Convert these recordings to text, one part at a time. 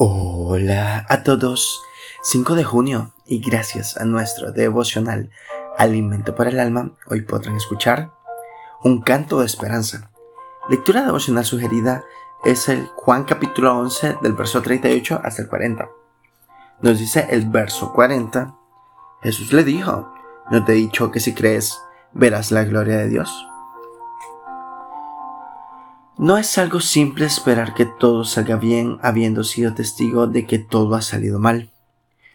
Hola a todos. 5 de junio y gracias a nuestro devocional Alimento para el Alma, hoy podrán escuchar un canto de esperanza. Lectura devocional sugerida es el Juan capítulo 11 del verso 38 hasta el 40. Nos dice el verso 40, Jesús le dijo, ¿no te he dicho que si crees verás la gloria de Dios? No es algo simple esperar que todo salga bien habiendo sido testigo de que todo ha salido mal.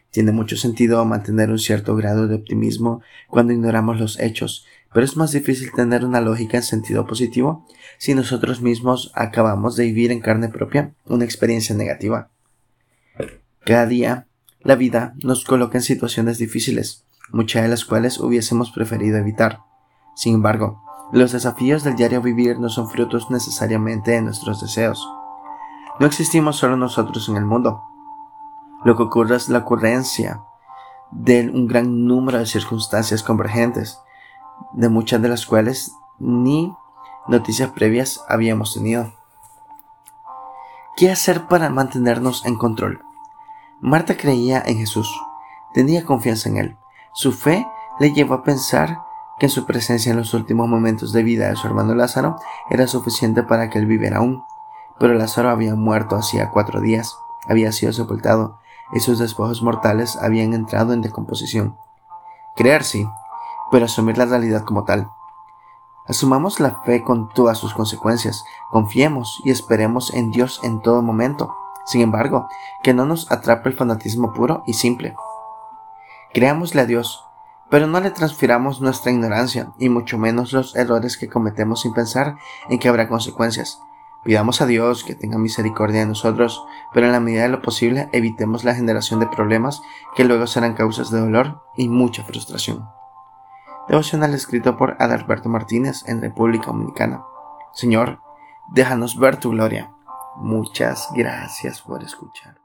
Tiene mucho sentido mantener un cierto grado de optimismo cuando ignoramos los hechos, pero es más difícil tener una lógica en sentido positivo si nosotros mismos acabamos de vivir en carne propia una experiencia negativa. Cada día, la vida nos coloca en situaciones difíciles, muchas de las cuales hubiésemos preferido evitar. Sin embargo, los desafíos del diario vivir no son frutos necesariamente de nuestros deseos. No existimos solo nosotros en el mundo. Lo que ocurre es la ocurrencia de un gran número de circunstancias convergentes, de muchas de las cuales ni noticias previas habíamos tenido. ¿Qué hacer para mantenernos en control? Marta creía en Jesús, tenía confianza en Él. Su fe le llevó a pensar que su presencia en los últimos momentos de vida de su hermano Lázaro era suficiente para que él viviera aún. Pero Lázaro había muerto hacía cuatro días, había sido sepultado, y sus despojos mortales habían entrado en decomposición. Creer sí, pero asumir la realidad como tal. Asumamos la fe con todas sus consecuencias, confiemos y esperemos en Dios en todo momento. Sin embargo, que no nos atrape el fanatismo puro y simple. Creámosle a Dios, pero no le transfiramos nuestra ignorancia y mucho menos los errores que cometemos sin pensar en que habrá consecuencias. Pidamos a Dios que tenga misericordia de nosotros, pero en la medida de lo posible evitemos la generación de problemas que luego serán causas de dolor y mucha frustración. Devocional escrito por Adalberto Martínez en República Dominicana. Señor, déjanos ver tu gloria. Muchas gracias por escuchar.